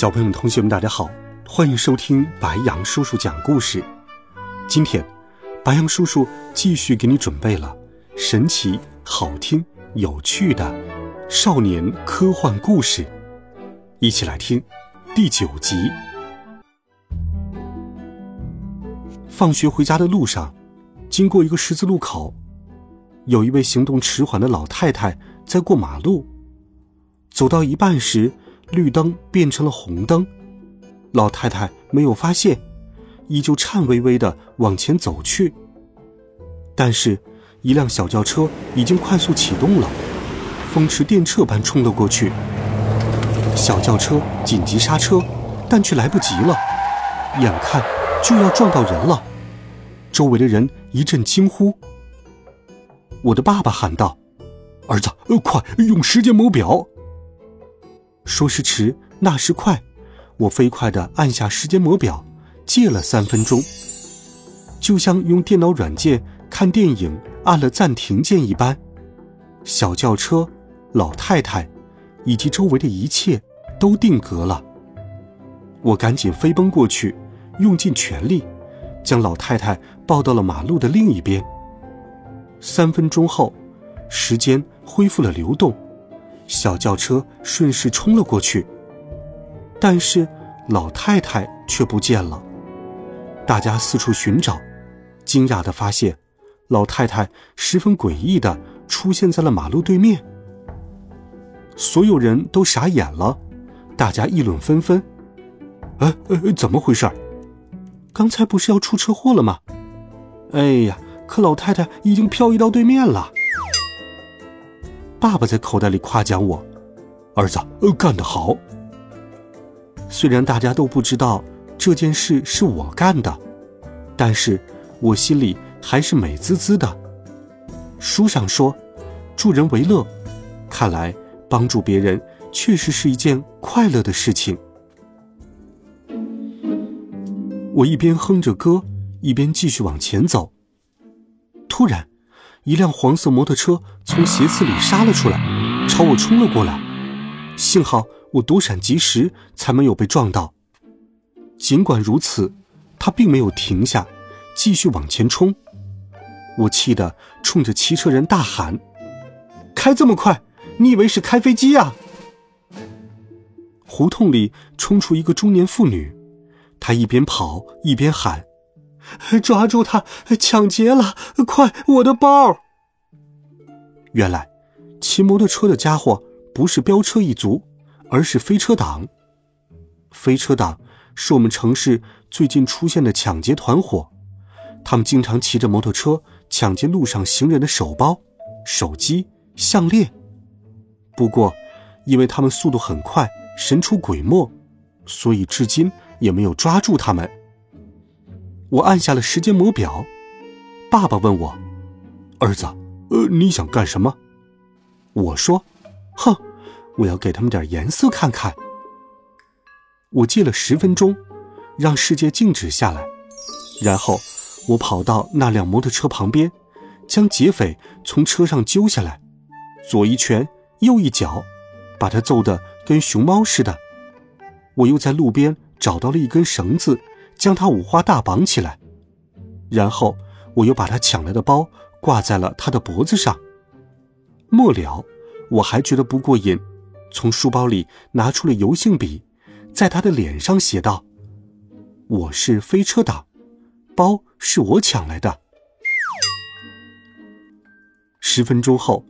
小朋友们、同学们，大家好，欢迎收听白羊叔叔讲故事。今天，白羊叔叔继续给你准备了神奇、好听、有趣的少年科幻故事，一起来听第九集。放学回家的路上，经过一个十字路口，有一位行动迟缓的老太太在过马路。走到一半时，绿灯变成了红灯，老太太没有发现，依旧颤巍巍的往前走去。但是，一辆小轿车已经快速启动了，风驰电掣般冲了过去。小轿车紧急刹车，但却来不及了，眼看就要撞到人了。周围的人一阵惊呼。我的爸爸喊道：“儿子，呃快用时间谋表！”说时迟，那时快，我飞快地按下时间魔表，借了三分钟，就像用电脑软件看电影按了暂停键一般。小轿车、老太太以及周围的一切都定格了。我赶紧飞奔过去，用尽全力，将老太太抱到了马路的另一边。三分钟后，时间恢复了流动。小轿车顺势冲了过去，但是老太太却不见了。大家四处寻找，惊讶的发现，老太太十分诡异的出现在了马路对面。所有人都傻眼了，大家议论纷纷：“哎哎，怎么回事？刚才不是要出车祸了吗？哎呀，可老太太已经漂移到对面了。”爸爸在口袋里夸奖我：“儿子，干得好。”虽然大家都不知道这件事是我干的，但是我心里还是美滋滋的。书上说，助人为乐，看来帮助别人确实是一件快乐的事情。我一边哼着歌，一边继续往前走。突然，一辆黄色摩托车从斜刺里杀了出来，朝我冲了过来。幸好我躲闪及时，才没有被撞到。尽管如此，他并没有停下，继续往前冲。我气得冲着骑车人大喊：“开这么快，你以为是开飞机啊？”胡同里冲出一个中年妇女，她一边跑一边喊。抓住他！抢劫了！快，我的包！原来，骑摩托车的家伙不是飙车一族，而是飞车党。飞车党是我们城市最近出现的抢劫团伙，他们经常骑着摩托车抢劫路上行人的手包、手机、项链。不过，因为他们速度很快，神出鬼没，所以至今也没有抓住他们。我按下了时间魔表，爸爸问我：“儿子，呃，你想干什么？”我说：“哼，我要给他们点颜色看看。”我借了十分钟，让世界静止下来，然后我跑到那辆摩托车旁边，将劫匪从车上揪下来，左一拳，右一脚，把他揍得跟熊猫似的。我又在路边找到了一根绳子。将他五花大绑起来，然后我又把他抢来的包挂在了他的脖子上。末了，我还觉得不过瘾，从书包里拿出了油性笔，在他的脸上写道：“我是飞车党，包是我抢来的。”十分钟后，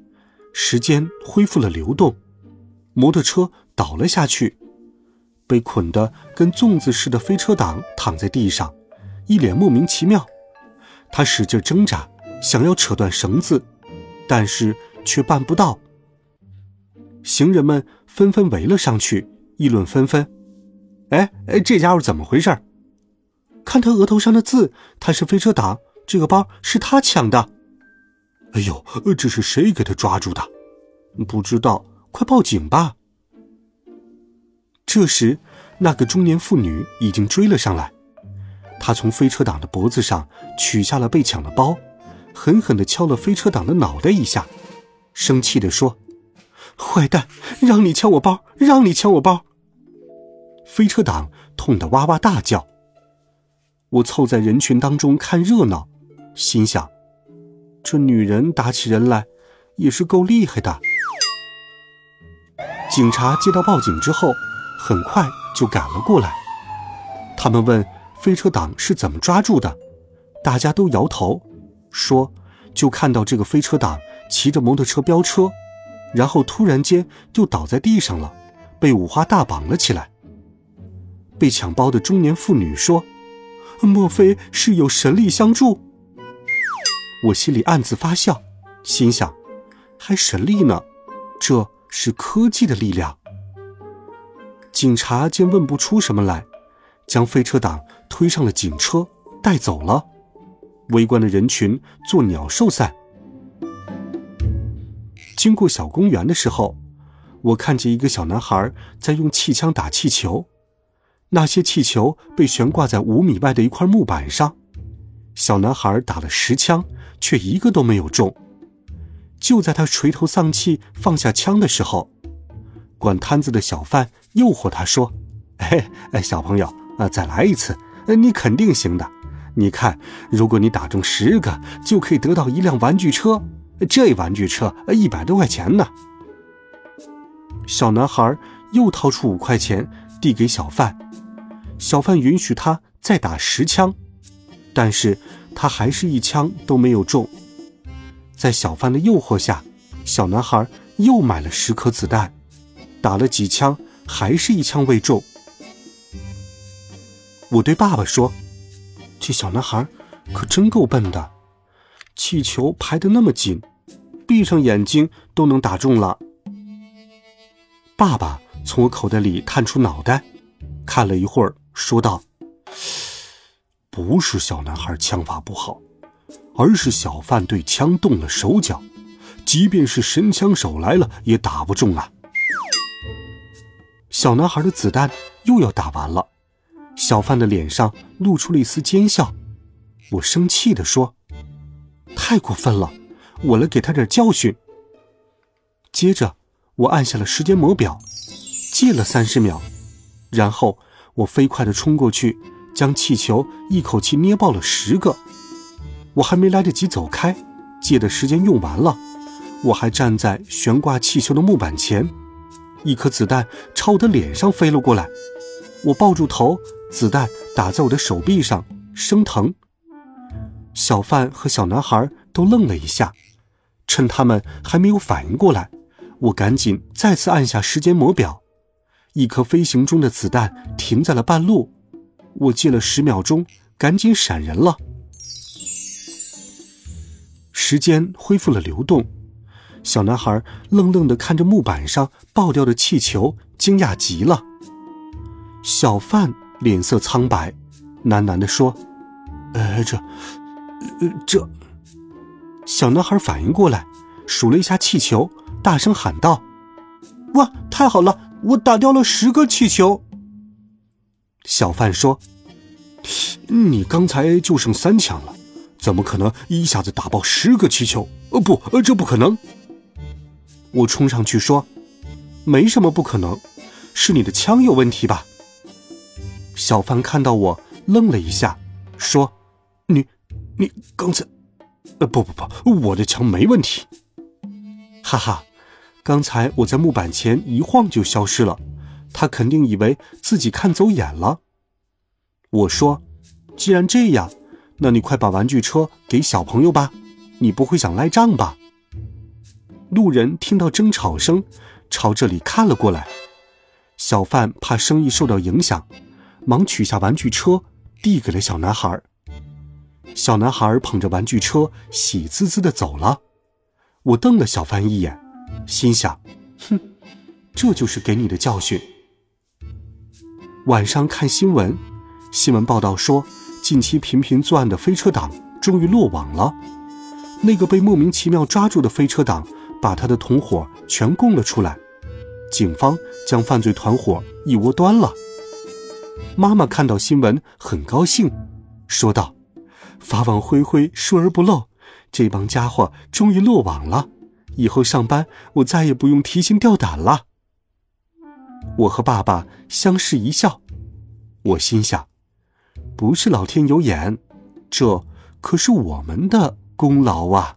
时间恢复了流动，摩托车倒了下去。被捆得跟粽子似的飞车党躺在地上，一脸莫名其妙。他使劲挣扎，想要扯断绳子，但是却办不到。行人们纷纷围了上去，议论纷纷：“哎哎，这家伙怎么回事？看他额头上的字，他是飞车党，这个包是他抢的。哎呦，这是谁给他抓住的？不知道，快报警吧。这时，那个中年妇女已经追了上来，她从飞车党的脖子上取下了被抢的包，狠狠地敲了飞车党的脑袋一下，生气地说：“坏蛋，让你抢我包，让你抢我包！”飞车党痛得哇哇大叫。我凑在人群当中看热闹，心想：这女人打起人来也是够厉害的。警察接到报警之后，很快就赶了过来。他们问飞车党是怎么抓住的，大家都摇头，说就看到这个飞车党骑着摩托车飙车，然后突然间就倒在地上了，被五花大绑了起来。被抢包的中年妇女说。莫非是有神力相助？我心里暗自发笑，心想：还神力呢？这是科技的力量。警察见问不出什么来，将飞车党推上了警车，带走了。围观的人群作鸟兽散。经过小公园的时候，我看见一个小男孩在用气枪打气球。那些气球被悬挂在五米外的一块木板上，小男孩打了十枪，却一个都没有中。就在他垂头丧气放下枪的时候，管摊子的小贩诱惑他说：“哎 哎，小朋友，啊，再来一次，你肯定行的。你看，如果你打中十个，就可以得到一辆玩具车。这玩具车一百多块钱呢。”小男孩又掏出五块钱递给小贩。小贩允许他再打十枪，但是他还是一枪都没有中。在小贩的诱惑下，小男孩又买了十颗子弹，打了几枪，还是一枪未中。我对爸爸说：“这小男孩可真够笨的，气球排得那么紧，闭上眼睛都能打中了。”爸爸从我口袋里探出脑袋，看了一会儿。说道：“不是小男孩枪法不好，而是小贩对枪动了手脚，即便是神枪手来了也打不中啊。”小男孩的子弹又要打完了，小贩的脸上露出了一丝奸笑。我生气地说：“太过分了，我来给他点教训。”接着，我按下了时间魔表，借了三十秒，然后。我飞快地冲过去，将气球一口气捏爆了十个。我还没来得及走开，借的时间用完了。我还站在悬挂气球的木板前，一颗子弹朝我的脸上飞了过来。我抱住头，子弹打在我的手臂上，生疼。小贩和小男孩都愣了一下，趁他们还没有反应过来，我赶紧再次按下时间魔表。一颗飞行中的子弹停在了半路，我借了十秒钟，赶紧闪人了。时间恢复了流动，小男孩愣愣的看着木板上爆掉的气球，惊讶极了。小贩脸色苍白，喃喃的说：“呃，这，呃，这。”小男孩反应过来，数了一下气球，大声喊道：“哇，太好了！”我打掉了十个气球。小贩说：“你刚才就剩三枪了，怎么可能一下子打爆十个气球？呃，不，呃，这不可能。”我冲上去说：“没什么不可能，是你的枪有问题吧？”小贩看到我，愣了一下，说：“你，你刚才……呃，不不不，我的枪没问题。”哈哈。刚才我在木板前一晃就消失了，他肯定以为自己看走眼了。我说：“既然这样，那你快把玩具车给小朋友吧，你不会想赖账吧？”路人听到争吵声，朝这里看了过来。小贩怕生意受到影响，忙取下玩具车，递给了小男孩。小男孩捧着玩具车，喜滋滋的走了。我瞪了小贩一眼。心想：“哼，这就是给你的教训。”晚上看新闻，新闻报道说，近期频频作案的飞车党终于落网了。那个被莫名其妙抓住的飞车党，把他的同伙全供了出来。警方将犯罪团伙一窝端了。妈妈看到新闻很高兴，说道：“法网恢恢，疏而不漏，这帮家伙终于落网了。以后上班我再也不用提心吊胆了。”我和爸爸相视一笑，我心想：“不是老天有眼，这可是我们的功劳啊！”